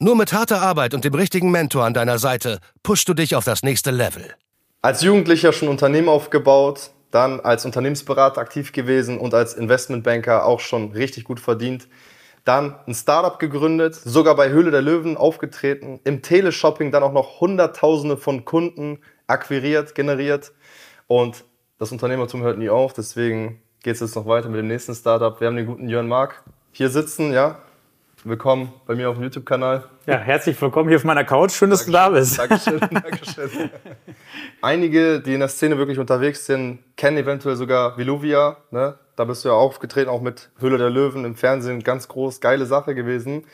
Nur mit harter Arbeit und dem richtigen Mentor an deiner Seite pushst du dich auf das nächste Level. Als Jugendlicher schon Unternehmen aufgebaut, dann als Unternehmensberater aktiv gewesen und als Investmentbanker auch schon richtig gut verdient. Dann ein Startup gegründet, sogar bei Höhle der Löwen aufgetreten, im Teleshopping dann auch noch Hunderttausende von Kunden akquiriert, generiert. Und das Unternehmertum hört nie auf, deswegen geht es jetzt noch weiter mit dem nächsten Startup. Wir haben den guten Jörn Mark hier sitzen, ja, Willkommen bei mir auf dem YouTube-Kanal. Ja, herzlich willkommen hier auf meiner Couch. Schön, dass Dankeschön, du da bist. Dankeschön, Dankeschön. Einige, die in der Szene wirklich unterwegs sind, kennen eventuell sogar Viluvia. Ne? Da bist du ja aufgetreten, auch mit Höhle der Löwen im Fernsehen. Ganz groß, geile Sache gewesen.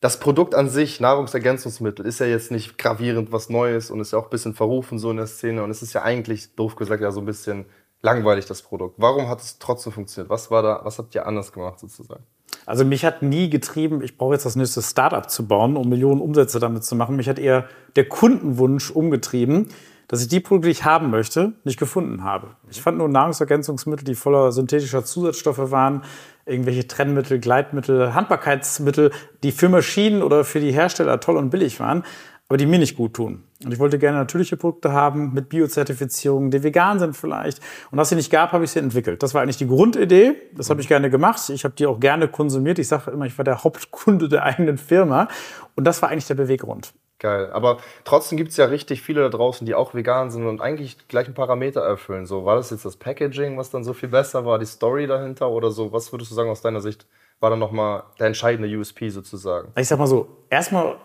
Das Produkt an sich, Nahrungsergänzungsmittel, ist ja jetzt nicht gravierend was Neues und ist ja auch ein bisschen verrufen so in der Szene. Und es ist ja eigentlich, doof gesagt, ja so ein bisschen langweilig, das Produkt. Warum hat es trotzdem funktioniert? Was war da, was habt ihr anders gemacht sozusagen? Also mich hat nie getrieben, ich brauche jetzt das nächste Startup zu bauen, um Millionen Umsätze damit zu machen. Mich hat eher der Kundenwunsch umgetrieben, dass ich die Produkte, die ich haben möchte, nicht gefunden habe. Ich fand nur Nahrungsergänzungsmittel, die voller synthetischer Zusatzstoffe waren, irgendwelche Trennmittel, Gleitmittel, Handbarkeitsmittel, die für Maschinen oder für die Hersteller toll und billig waren, aber die mir nicht gut tun. Und ich wollte gerne natürliche Produkte haben mit Biozertifizierung, die vegan sind vielleicht. Und was sie nicht gab, habe ich sie entwickelt. Das war eigentlich die Grundidee. Das habe ich gerne gemacht. Ich habe die auch gerne konsumiert. Ich sage immer, ich war der Hauptkunde der eigenen Firma. Und das war eigentlich der Beweggrund. Geil. Aber trotzdem gibt es ja richtig viele da draußen, die auch vegan sind und eigentlich die gleichen Parameter erfüllen. So, war das jetzt das Packaging, was dann so viel besser war, die Story dahinter oder so? Was würdest du sagen aus deiner Sicht war dann nochmal der entscheidende USP sozusagen? Ich sag mal so, erstmal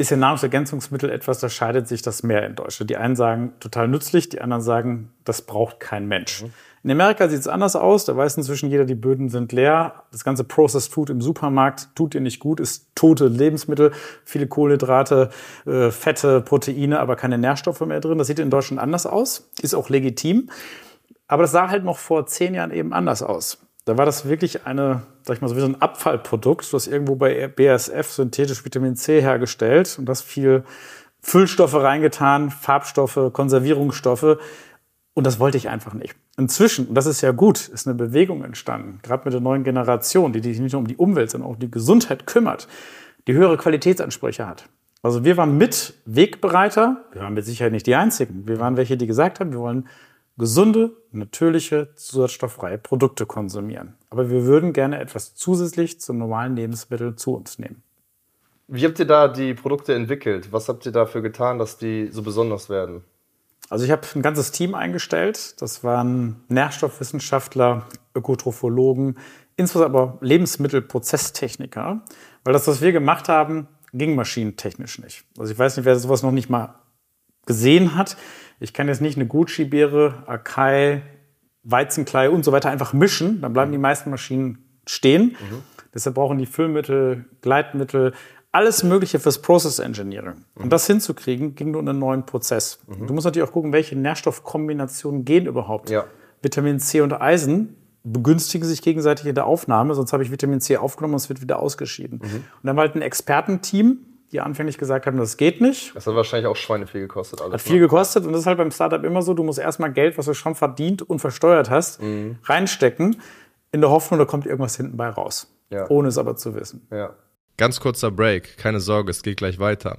ist ja Nahrungsergänzungsmittel etwas, da scheidet sich das mehr in Deutschland. Die einen sagen total nützlich, die anderen sagen, das braucht kein Mensch. Mhm. In Amerika sieht es anders aus. Da weiß inzwischen jeder, die Böden sind leer. Das ganze Processed Food im Supermarkt tut dir nicht gut, ist tote Lebensmittel, viele Kohlenhydrate, äh, Fette, Proteine, aber keine Nährstoffe mehr drin. Das sieht in Deutschland anders aus, ist auch legitim. Aber das sah halt noch vor zehn Jahren eben anders aus. Da war das wirklich eine, sag ich mal, so wie so ein Abfallprodukt, das irgendwo bei BASF synthetisch Vitamin C hergestellt und das viel Füllstoffe reingetan, Farbstoffe, Konservierungsstoffe. Und das wollte ich einfach nicht. Inzwischen, und das ist ja gut, ist eine Bewegung entstanden, gerade mit der neuen Generation, die sich nicht nur um die Umwelt, sondern auch um die Gesundheit kümmert, die höhere Qualitätsansprüche hat. Also wir waren mit Wegbereiter, wir waren mit Sicherheit nicht die Einzigen. Wir waren welche, die gesagt haben, wir wollen gesunde, natürliche, zusatzstofffreie Produkte konsumieren. Aber wir würden gerne etwas zusätzlich zum normalen Lebensmittel zu uns nehmen. Wie habt ihr da die Produkte entwickelt? Was habt ihr dafür getan, dass die so besonders werden? Also ich habe ein ganzes Team eingestellt. Das waren Nährstoffwissenschaftler, Ökotrophologen, insbesondere aber Lebensmittelprozesstechniker. Weil das, was wir gemacht haben, ging maschinentechnisch nicht. Also ich weiß nicht, wer sowas noch nicht mal gesehen hat. Ich kann jetzt nicht eine Gucci-Beere, Akai, Weizenklei und so weiter einfach mischen. Dann bleiben die meisten Maschinen stehen. Mhm. Deshalb brauchen die Füllmittel, Gleitmittel, alles Mögliche fürs Process Engineering. Mhm. Und das hinzukriegen, ging nur in einen neuen Prozess. Mhm. Du musst natürlich auch gucken, welche Nährstoffkombinationen gehen überhaupt. Ja. Vitamin C und Eisen begünstigen sich gegenseitig in der Aufnahme, sonst habe ich Vitamin C aufgenommen und es wird wieder ausgeschieden. Mhm. Und dann war halt ein Expertenteam, die anfänglich gesagt haben, das geht nicht. Das hat wahrscheinlich auch Schweine viel gekostet. Alles, hat viel ne? gekostet und das ist halt beim Startup immer so, du musst erstmal Geld, was du schon verdient und versteuert hast, mhm. reinstecken, in der Hoffnung, da kommt irgendwas hinten bei raus. Ja. Ohne es aber zu wissen. Ja. Ganz kurzer Break, keine Sorge, es geht gleich weiter.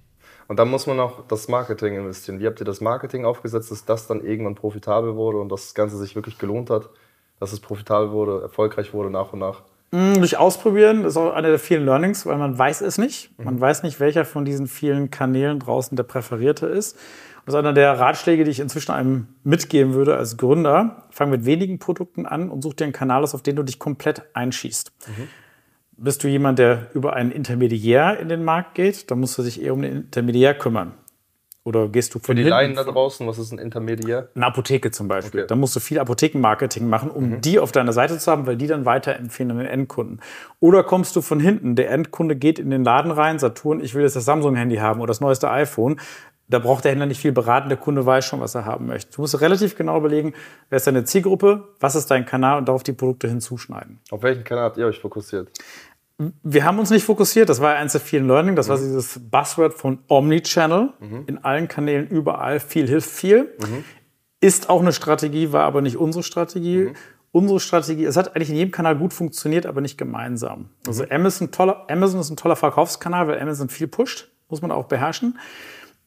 Und dann muss man auch das Marketing investieren. Wie habt ihr das Marketing aufgesetzt, dass das dann irgendwann profitabel wurde und das Ganze sich wirklich gelohnt hat, dass es profitabel wurde, erfolgreich wurde nach und nach? Mm, durch Ausprobieren ist auch einer der vielen Learnings, weil man weiß es nicht. Man weiß nicht, welcher von diesen vielen Kanälen draußen der präferierte ist. Das ist einer der Ratschläge, die ich inzwischen einem mitgeben würde als Gründer. Fang mit wenigen Produkten an und such dir einen Kanal aus, auf den du dich komplett einschießt. Bist du jemand, der über einen Intermediär in den Markt geht, dann musst du dich eher um den Intermediär kümmern. Oder gehst du von Für die hinten- Laien da draußen, was ist ein Intermediär? eine Apotheke zum Beispiel. Okay. Da musst du viel Apothekenmarketing machen, um die auf deiner Seite zu haben, weil die dann weiterempfehlen an den Endkunden. Oder kommst du von hinten, der Endkunde geht in den Laden rein, Saturn, ich will jetzt das Samsung-Handy haben oder das neueste iPhone. Da braucht der Händler nicht viel beraten, der Kunde weiß schon, was er haben möchte. Du musst relativ genau überlegen, wer ist deine Zielgruppe, was ist dein Kanal und darauf die Produkte hinzuschneiden. Auf welchen Kanal habt ihr euch fokussiert? Wir haben uns nicht fokussiert, das war eins der vielen Learning, das war dieses Buzzword von Omnichannel, in allen Kanälen, überall, viel hilft viel. Ist auch eine Strategie, war aber nicht unsere Strategie. Unsere Strategie, es hat eigentlich in jedem Kanal gut funktioniert, aber nicht gemeinsam. Also Amazon, toller, Amazon ist ein toller Verkaufskanal, weil Amazon viel pusht, muss man auch beherrschen.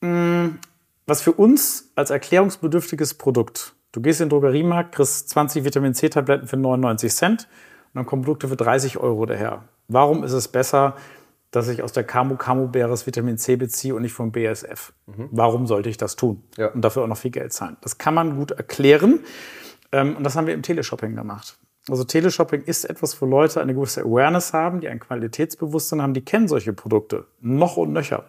Mm, Was für uns als erklärungsbedürftiges Produkt, du gehst in den Drogeriemarkt, kriegst 20 Vitamin C-Tabletten für 99 Cent und dann kommen Produkte für 30 Euro daher. Warum ist es besser, dass ich aus der Camu Camu Beere das Vitamin C beziehe und nicht vom BSF? Warum sollte ich das tun? Ja. Und dafür auch noch viel Geld zahlen. Das kann man gut erklären. Ähm, Und das haben wir im Teleshopping gemacht. Also Teleshopping ist etwas, wo Leute eine gewisse Awareness haben, die ein Qualitätsbewusstsein haben, die kennen solche Produkte noch und nöcher.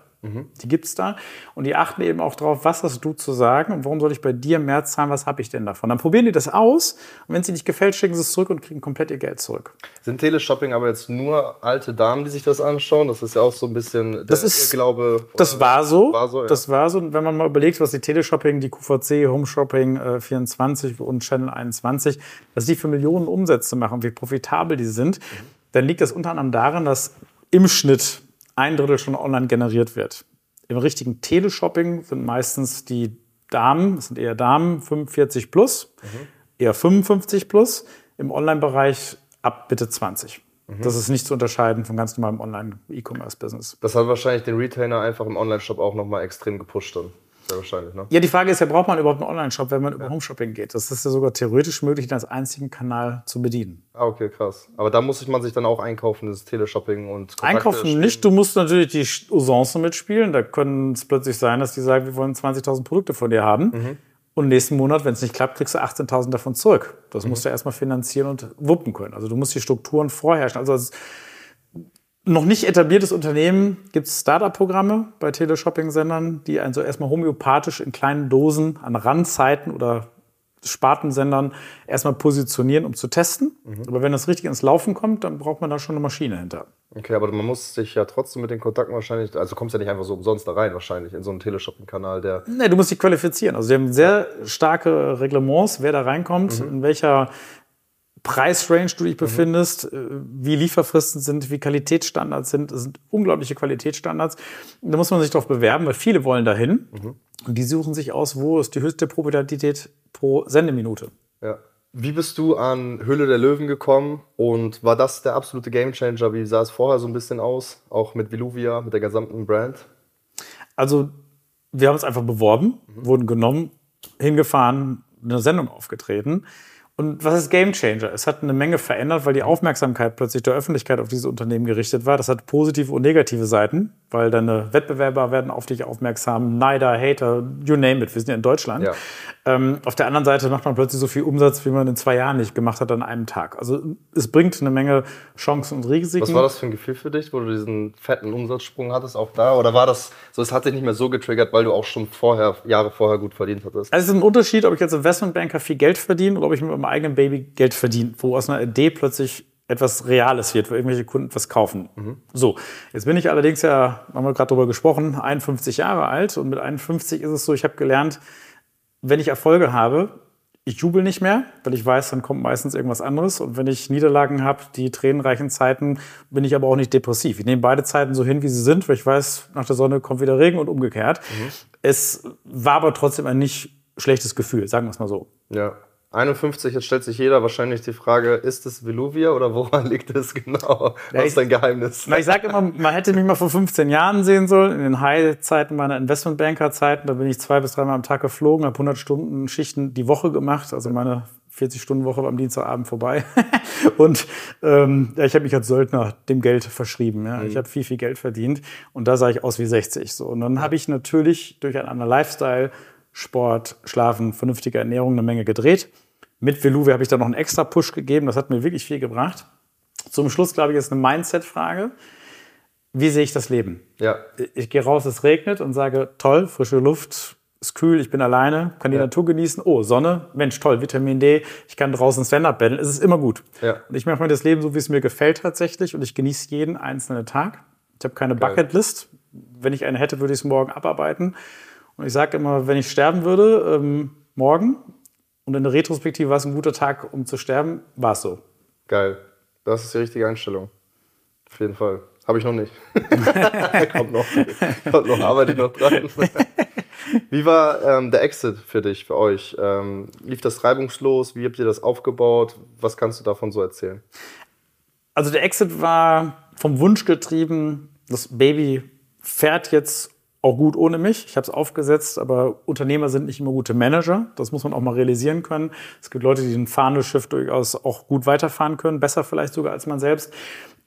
Die gibt's da. Und die achten eben auch drauf, was hast du zu sagen und warum soll ich bei dir mehr zahlen, was habe ich denn davon? Dann probieren die das aus und wenn es ihnen nicht gefällt, schicken sie es zurück und kriegen komplett ihr Geld zurück. Sind Teleshopping aber jetzt nur alte Damen, die sich das anschauen? Das ist ja auch so ein bisschen Das ist- Glaube. Das war so. War so, ja. Das war so. Und wenn man mal überlegt, was die Teleshopping, die QVC, Home Shopping äh, 24 und Channel 21, was die für Millionen Umsätze machen, wie profitabel die sind, dann liegt das unter anderem daran, dass im Schnitt ein Drittel schon online generiert wird. Im richtigen Teleshopping sind meistens die Damen, das sind eher Damen, 45 plus, eher 55 plus. Im Online-Bereich ab bitte 20. Das ist nicht zu unterscheiden vom ganz normalen Online-E-Commerce-Business. Das hat wahrscheinlich den Retainer einfach im Online-Shop auch nochmal extrem gepusht dann. Sehr wahrscheinlich, ne? Ja, die Frage ist ja, braucht man überhaupt einen Online-Shop, wenn man über Homeshopping geht? Das ist ja sogar theoretisch möglich, ihn als einzigen Kanal zu bedienen. Ah, okay, krass. Aber da muss man sich dann auch einkaufen, das Teleshopping und Kontakte Einkaufen stehen. nicht, du musst natürlich die Usance mitspielen. Da können es plötzlich sein, dass die sagen, wir wollen 20.000 Produkte von dir haben. Und nächsten Monat, wenn es nicht klappt, kriegst du 18.000 davon zurück. Das musst du erstmal finanzieren und wuppen können. Also du musst die Strukturen vorherrschen. Also als noch nicht etabliertes Unternehmen gibt es Startup-Programme bei Teleshopping-Sendern, die einen so erstmal homöopathisch in kleinen Dosen an Randzeiten oder Spartensendern erstmal positionieren, um zu testen. Aber wenn das richtig ins Laufen kommt, dann braucht man da schon eine Maschine hinter. Okay, aber man muss sich ja trotzdem mit den Kontakten wahrscheinlich, also kommst ja nicht einfach so umsonst da rein wahrscheinlich in so einen Teleshopping-Kanal, der Nee, du musst dich qualifizieren. Also, wir haben sehr starke Reglements, wer da reinkommt, in welcher Preisrange du dich befindest, äh, wie Lieferfristen sind, wie Qualitätsstandards sind. Das sind unglaubliche Qualitätsstandards. Da muss man sich drauf bewerben, weil viele wollen dahin. Und die suchen sich aus, wo ist die höchste Probabilität pro Sendeminute. Ja. Wie bist du an Hülle der Löwen gekommen und war das der absolute Gamechanger? Wie sah es vorher so ein bisschen aus? Auch mit Veluvia, mit der gesamten Brand? Also, wir haben uns einfach beworben, wurden genommen, hingefahren, eine Sendung aufgetreten. Und was ist Game Changer? Es hat eine Menge verändert, weil die Aufmerksamkeit plötzlich der Öffentlichkeit auf diese Unternehmen gerichtet war. Das hat positive und negative Seiten, weil deine Wettbewerber werden auf dich aufmerksam, Neider, Hater, you name it. Wir sind ja in Deutschland. Ja. Ähm, auf der anderen Seite macht man plötzlich so viel Umsatz, wie man in zwei Jahren nicht gemacht hat an einem Tag. Also es bringt eine Menge Chancen und Risiken. Was war das für ein Gefühl für dich, wo du diesen fetten Umsatzsprung hattest, auch da? Oder war das so, es hat dich nicht mehr so getriggert, weil du auch schon vorher, Jahre vorher gut verdient hattest? Also es ist ein Unterschied, ob ich als Investmentbanker viel Geld verdiene oder ob ich mit meinem eigenen Baby Geld verdiene, wo aus einer Idee plötzlich etwas Reales wird, wo irgendwelche Kunden etwas kaufen. So, jetzt bin ich allerdings ja, haben wir gerade drüber gesprochen, 51 Jahre alt und mit 51 ist es so, ich habe gelernt, wenn ich Erfolge habe, ich jubel nicht mehr, weil ich weiß, dann kommt meistens irgendwas anderes. Und wenn ich Niederlagen habe, die tränenreichen Zeiten, bin ich aber auch nicht depressiv. Ich nehme beide Zeiten so hin, wie sie sind, weil ich weiß, nach der Sonne kommt wieder Regen und umgekehrt. Es war aber trotzdem ein nicht schlechtes Gefühl, sagen wir es mal so. Ja. 51, jetzt stellt sich jeder wahrscheinlich die Frage, ist es Veluvia oder woran liegt es genau? Was ich- ist dein Geheimnis? Na, ich sage immer, man hätte mich mal vor 15 Jahren sehen sollen, in den High-Zeiten meiner Investmentbanker-Zeiten. Da bin ich zwei bis dreimal am Tag geflogen, habe 100 Stunden Schichten die Woche gemacht. Also meine 40-Stunden-Woche am Dienstagabend vorbei. und ähm, ja, ich habe mich als Söldner dem Geld verschrieben. Ja. Mhm. Ich habe viel, viel Geld verdient und da sah ich aus wie 60. So. Und dann habe ich natürlich durch einen anderen Lifestyle, Sport, Schlafen, vernünftige Ernährung eine Menge gedreht. Mit Veluve habe ich da noch einen extra Push gegeben. Das hat mir wirklich viel gebracht. Zum Schluss, glaube ich, ist eine Mindset-Frage. Wie sehe ich das Leben? Ja. Ich gehe raus, es regnet und sage, toll, frische Luft, ist kühl, ich bin alleine, kann die ja. Natur genießen. Oh, Sonne, Mensch, toll, Vitamin D, ich kann draußen Stand-up paddeln. Es ist immer gut. Ja. Und ich mache mir das Leben so, wie es mir gefällt tatsächlich und ich genieße jeden einzelnen Tag. Ich habe keine Geil. Bucketlist. Wenn ich eine hätte, würde ich es morgen abarbeiten. Und ich sage immer, wenn ich sterben würde, ähm, morgen, und in der Retrospektive war es ein guter Tag, um zu sterben, war es so. Geil. Das ist die richtige Einstellung. Auf jeden Fall. Habe ich noch nicht. kommt noch. Kommt noch, arbeite ich noch dran. Wie war ähm, der Exit für dich, für euch? Ähm, lief das reibungslos? Wie habt ihr das aufgebaut? Was kannst du davon so erzählen? Also der Exit war vom Wunsch getrieben, das Baby fährt jetzt auch gut ohne mich. Ich habe es aufgesetzt, aber Unternehmer sind nicht immer gute Manager. Das muss man auch mal realisieren können. Es gibt Leute, die ein fahrendes Schiff durchaus auch gut weiterfahren können, besser vielleicht sogar als man selbst.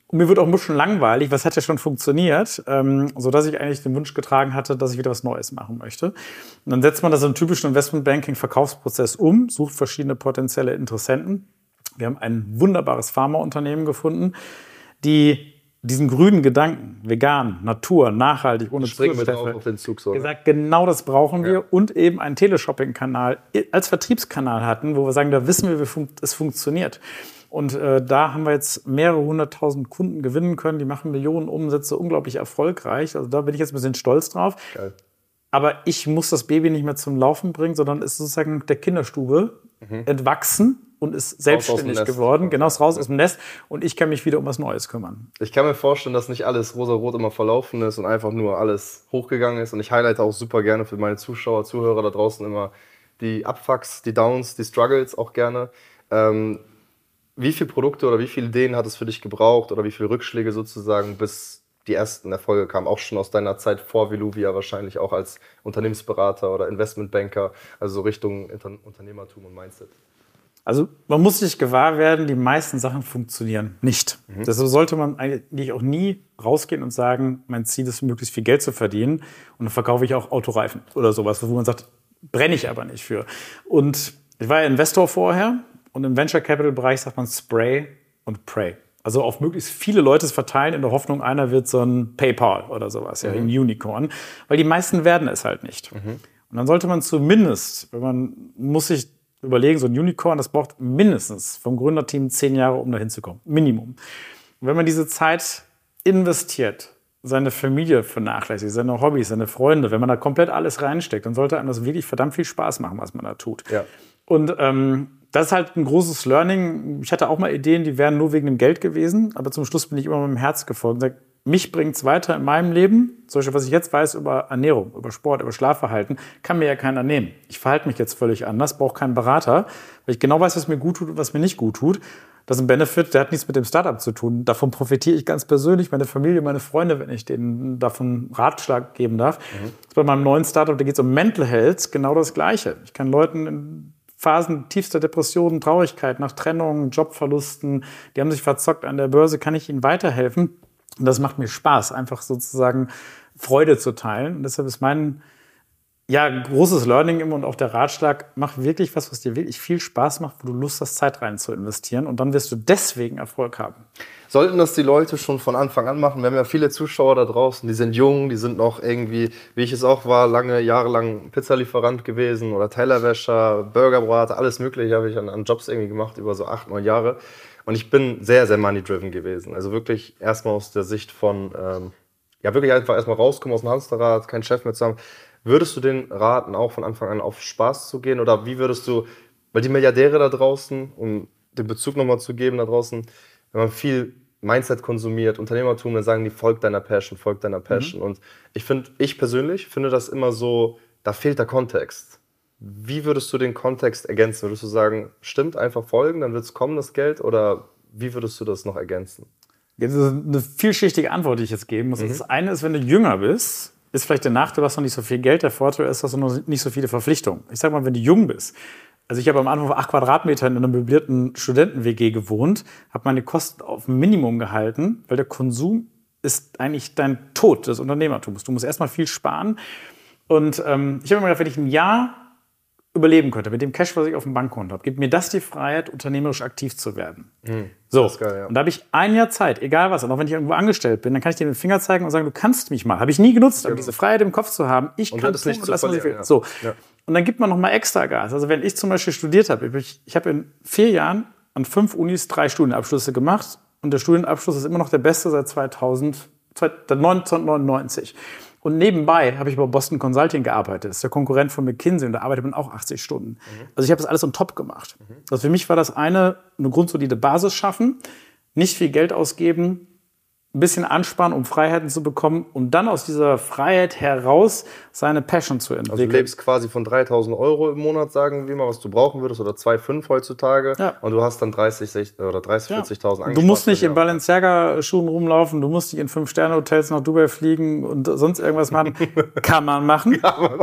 Und mir wird auch ein bisschen langweilig, was hat ja schon funktioniert, ähm, so dass ich eigentlich den Wunsch getragen hatte, dass ich wieder was Neues machen möchte. Und dann setzt man das im typischen Investmentbanking-Verkaufsprozess um, sucht verschiedene potenzielle Interessenten. Wir haben ein wunderbares Pharmaunternehmen gefunden, die diesen grünen Gedanken, vegan, Natur, nachhaltig, ohne Zusatzstoffe, auf den Zug, so, gesagt, genau das brauchen wir ja. und eben einen Teleshopping-Kanal als Vertriebskanal hatten, wo wir sagen, da wissen wir, wie es funktioniert. Und äh, da haben wir jetzt mehrere hunderttausend Kunden gewinnen können, die machen Millionen Umsätze, unglaublich erfolgreich. Also da bin ich jetzt ein bisschen stolz drauf. Geil. Aber ich muss das Baby nicht mehr zum Laufen bringen, sondern ist sozusagen der Kinderstube mhm. entwachsen und ist selbstständig geworden. Genau, ist raus aus dem Nest und ich kann mich wieder um was Neues kümmern. Ich kann mir vorstellen, dass nicht alles rosa-rot immer verlaufen ist und einfach nur alles hochgegangen ist. Und ich highlighte auch super gerne für meine Zuschauer, Zuhörer da draußen immer die Abfucks, die Downs, die Struggles auch gerne. Ähm, wie viele Produkte oder wie viele Ideen hat es für dich gebraucht oder wie viele Rückschläge sozusagen, bis die ersten Erfolge kamen? Auch schon aus deiner Zeit vor Veluvia wahrscheinlich auch als Unternehmensberater oder Investmentbanker, also so Richtung Unternehmertum und Mindset. Also man muss sich gewahr werden, die meisten Sachen funktionieren nicht. Mhm. Deshalb sollte man eigentlich auch nie rausgehen und sagen, mein Ziel ist, möglichst viel Geld zu verdienen. Und dann verkaufe ich auch Autoreifen oder sowas, wo man sagt, brenne ich aber nicht für. Und ich war ja Investor vorher und im Venture Capital Bereich sagt man Spray und Pray. Also auf möglichst viele Leute verteilen in der Hoffnung, einer wird so ein PayPal oder sowas, mhm. ja, ein Unicorn. Weil die meisten werden es halt nicht. Mhm. Und dann sollte man zumindest, wenn man muss sich überlegen, so ein Unicorn, das braucht mindestens vom Gründerteam zehn Jahre, um da hinzukommen. Minimum. Und wenn man diese Zeit investiert, seine Familie vernachlässigt, seine Hobbys, seine Freunde, wenn man da komplett alles reinsteckt, dann sollte einem das wirklich verdammt viel Spaß machen, was man da tut. Ja. Und ähm, das ist halt ein großes Learning. Ich hatte auch mal Ideen, die wären nur wegen dem Geld gewesen, aber zum Schluss bin ich immer mit dem Herz gefolgt und sage, mich bringt es weiter in meinem Leben. Zum Beispiel, was ich jetzt weiß über Ernährung, über Sport, über Schlafverhalten, kann mir ja keiner nehmen. Ich verhalte mich jetzt völlig anders, brauche keinen Berater, weil ich genau weiß, was mir gut tut und was mir nicht gut tut. Das ist ein Benefit, der hat nichts mit dem Startup zu tun. Davon profitiere ich ganz persönlich, meine Familie, meine Freunde, wenn ich denen davon Ratschlag geben darf. Mhm. bei meinem neuen Startup, da geht es um Mental Health, genau das Gleiche. Ich kann Leuten in Phasen tiefster Depressionen, Traurigkeit, nach Trennungen, Jobverlusten, die haben sich verzockt an der Börse, kann ich ihnen weiterhelfen? Und das macht mir Spaß, einfach sozusagen Freude zu teilen. Und deshalb ist mein ja, großes Learning immer und auch der Ratschlag, mach wirklich was, was dir wirklich viel Spaß macht, wo du Lust hast, Zeit rein zu investieren. Und dann wirst du deswegen Erfolg haben. Sollten das die Leute schon von Anfang an machen? Wir haben ja viele Zuschauer da draußen, die sind jung, die sind noch irgendwie, wie ich es auch war, lange Jahre lang Pizzalieferant gewesen oder Tellerwäscher, Burgerbrater, alles Mögliche habe ich an, an Jobs irgendwie gemacht über so acht, neun Jahre. Und ich bin sehr, sehr money-driven gewesen. Also wirklich erstmal aus der Sicht von, ähm, ja, wirklich einfach erstmal rauskommen aus dem Hamsterrad, keinen Chef mehr zu haben. Würdest du den raten, auch von Anfang an auf Spaß zu gehen? Oder wie würdest du, weil die Milliardäre da draußen, um den Bezug nochmal zu geben da draußen, wenn man viel Mindset konsumiert, Unternehmertum, dann sagen die, folgt deiner Passion, folgt deiner Passion. Mhm. Und ich finde, ich persönlich finde das immer so, da fehlt der Kontext. Wie würdest du den Kontext ergänzen? Würdest du sagen, stimmt, einfach folgen, dann wird es kommen, das Geld? Oder wie würdest du das noch ergänzen? Das ist eine vielschichtige Antwort, die ich jetzt geben muss. Mhm. Das eine ist, wenn du jünger bist, ist vielleicht der Nachteil, du hast noch nicht so viel Geld. Der Vorteil ist, dass du noch nicht so viele Verpflichtungen. Ich sag mal, wenn du jung bist, Also ich habe am Anfang auf acht Quadratmetern in einer möblierten Studenten-WG gewohnt, habe meine Kosten auf ein Minimum gehalten, weil der Konsum ist eigentlich dein Tod des Unternehmertums. Du musst erstmal viel sparen. Und ähm, ich habe mir gedacht, wenn ich ein Jahr überleben könnte mit dem Cash, was ich auf dem Bankkonto habe, gibt mir das die Freiheit, unternehmerisch aktiv zu werden. Hm, so, geil, ja. und da habe ich ein Jahr Zeit, egal was, und auch wenn ich irgendwo angestellt bin, dann kann ich dir den Finger zeigen und sagen, du kannst mich mal. Habe ich nie genutzt, aber diese Freiheit im Kopf zu haben, ich Und kann das nicht was ich verlieren, will. ja. So. Ja. Und dann gibt man noch mal extra Gas. Also wenn ich zum Beispiel studiert habe, ich, ich habe in vier Jahren an fünf Unis drei Studienabschlüsse gemacht und der Studienabschluss ist immer noch der beste seit 2000, 1999. Und nebenbei habe ich bei Boston Consulting gearbeitet. Das ist der Konkurrent von McKinsey und da arbeitet man auch 80 Stunden. Also ich habe das alles on top gemacht. Also für mich war das eine, eine grundsolide Basis schaffen, nicht viel Geld ausgeben, ein bisschen ansparen, um Freiheiten zu bekommen und dann aus dieser Freiheit heraus seine Passion zu Also du entwickeln. lebst quasi von 3000 Euro im Monat, sagen wir mal, was du brauchen würdest, oder 2,5 heutzutage. Ja. Und du hast dann 30, 60, oder 30 Ja. 40.000 angespart. Du musst nicht in. Balenciaga-Schuhen rumlaufen, du musst nicht in Fünf-Sterne-Hotels nach Dubai fliegen und sonst irgendwas machen. Kann man machen.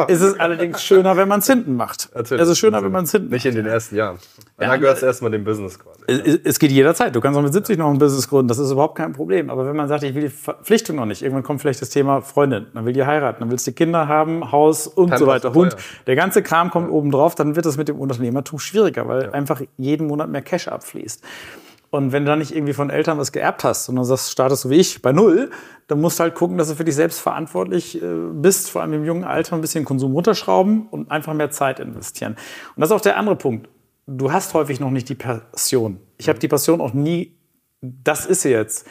Ist es allerdings schöner, wenn man es hinten macht. Natürlich. Es ist schöner, wenn man es hinten Nicht in den ersten Jahren. Ja, dann gehört es erstmal dem Business quasi. Es, es geht jederzeit. Du kannst auch mit 70 noch ein Business gründen. Das ist überhaupt kein Problem. Aber wenn man sagt, ich will die Verpflichtung noch nicht, irgendwann kommt vielleicht das Thema Freundin, dann will die heiraten, dann willst du Kinder haben, Haus und so Pampers weiter, und Hund. Der ganze Kram kommt oben drauf, dann wird es mit dem Unternehmertum schwieriger, weil einfach jeden Monat mehr Cash abfließt. Und wenn du dann nicht irgendwie von Eltern was geerbt hast, sondern sagst, startest so wie ich bei Null, dann musst du halt gucken, dass du für dich selbst verantwortlich äh, bist, vor allem im jungen Alter ein bisschen Konsum runterschrauben und einfach mehr Zeit investieren. Und das ist auch der andere Punkt. Du hast häufig noch nicht die Passion. Ich habe die Passion auch nie, das ist sie jetzt,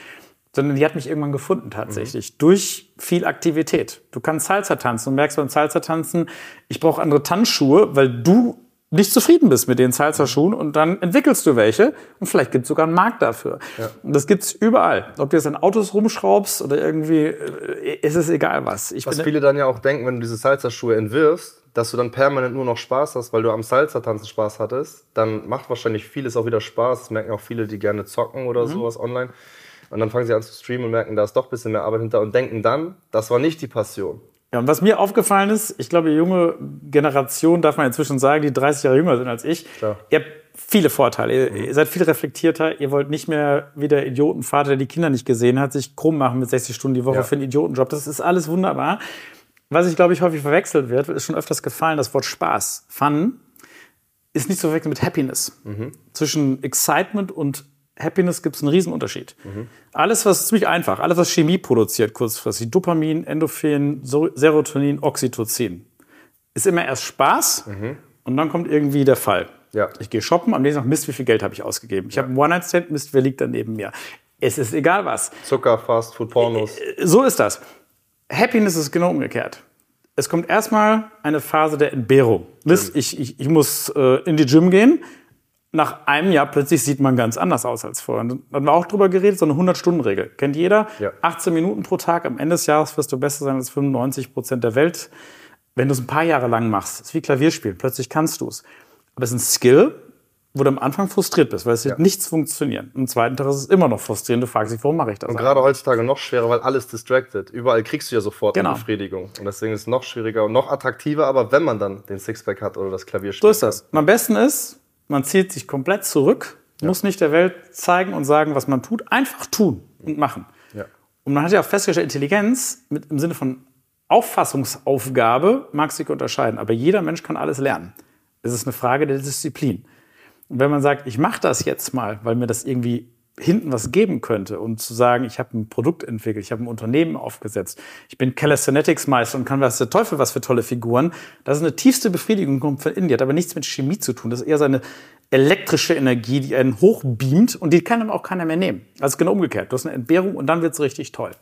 sondern die hat mich irgendwann gefunden tatsächlich, durch viel Aktivität. Du kannst Salsa tanzen und merkst beim Salsa tanzen, ich brauche andere Tanzschuhe, weil du nicht zufrieden bist mit den Salsa-Schuhen und dann entwickelst du welche und vielleicht gibt es sogar einen Markt dafür. Und das gibt's überall. Ob du jetzt an Autos rumschraubst oder irgendwie, äh, ist es egal was. Ich Was viele dann ja auch denken, wenn du diese Salsa-Schuhe entwirfst, dass du dann permanent nur noch Spaß hast, weil du am Salsa-Tanzen Spaß hattest, dann macht wahrscheinlich vieles auch wieder Spaß. Das merken auch viele, die gerne zocken oder sowas online. Und dann fangen sie an zu streamen und merken, da ist doch ein bisschen mehr Arbeit hinter und denken dann, das war nicht die Passion. Ja, und was mir aufgefallen ist, ich glaube, die junge Generation, darf man inzwischen sagen, die 30 Jahre jünger sind als ich, Klar. ihr habt viele Vorteile. Ihr, ihr seid viel reflektierter. Ihr wollt nicht mehr wie der Idiotenvater, der die Kinder nicht gesehen hat, sich krumm machen mit 60 Stunden die Woche Ja. für einen Idiotenjob. Das ist alles wunderbar. Was ich, glaube ich, häufig verwechselt wird, ist schon öfters gefallen, das Wort Spaß. Fun ist nicht zu verwechseln mit Happiness. Zwischen Excitement und Happiness gibt es einen Riesenunterschied. Alles, was ziemlich einfach, alles, was Chemie produziert, kurzfristig, Dopamin, Endorphin, Serotonin, Oxytocin, ist immer erst Spaß und dann kommt irgendwie der Fall. Ja. Ich gehe shoppen, am nächsten Tag, Mist, wie viel Geld habe ich ausgegeben? Ich habe einen One-Night-Stand, Mist, wer liegt da neben mir? Es ist egal was. Zucker, Fast Food, Pornos. So ist das. Happiness ist genau umgekehrt. Es kommt erstmal eine Phase der Entbehrung. Mist, ich, ich, ich muss äh, in die Gym gehen. Nach einem Jahr plötzlich sieht man ganz anders aus als vorher. Und Da haben wir auch drüber geredet, so eine 100-Stunden-Regel. Kennt jeder? Ja. 18 Minuten pro Tag. Am Ende des Jahres wirst du besser sein als 95 Prozent der Welt. Wenn du es ein paar Jahre lang machst, ist wie Klavierspielen. Plötzlich kannst du es. Aber es ist ein Skill, wo du am Anfang frustriert bist, weil es wird nichts funktionieren. Im zweiten Tag ist es immer noch frustrierend. Du fragst dich, warum mache ich das? Und gerade heutzutage noch schwerer, weil alles distracted. Überall kriegst du ja sofort Genau. eine Befriedigung. Und deswegen ist es noch schwieriger und noch attraktiver, aber wenn man dann den Sixpack hat oder das Klavier So ist das. Und am besten ist, man zieht sich komplett zurück, muss nicht der Welt zeigen und sagen, was man tut, einfach tun und machen. Ja. Und man hat ja auch festgestellt, Intelligenz mit, im Sinne von Auffassungsaufgabe mag sich unterscheiden, aber jeder Mensch kann alles lernen. Es ist eine Frage der Disziplin. Und wenn man sagt, ich mache das jetzt mal, weil mir das irgendwie hinten was geben könnte und zu sagen, ich habe ein Produkt entwickelt, ich habe ein Unternehmen aufgesetzt, ich bin Calisthenics-Meister und kann was der Teufel was für tolle Figuren, das ist eine tiefste Befriedigung, kommt von innen, die hat aber nichts mit Chemie zu tun, das ist eher seine elektrische Energie, die einen hochbeamt und die kann dann auch keiner mehr nehmen. Also genau umgekehrt, du hast eine Entbehrung und dann wird es richtig toll.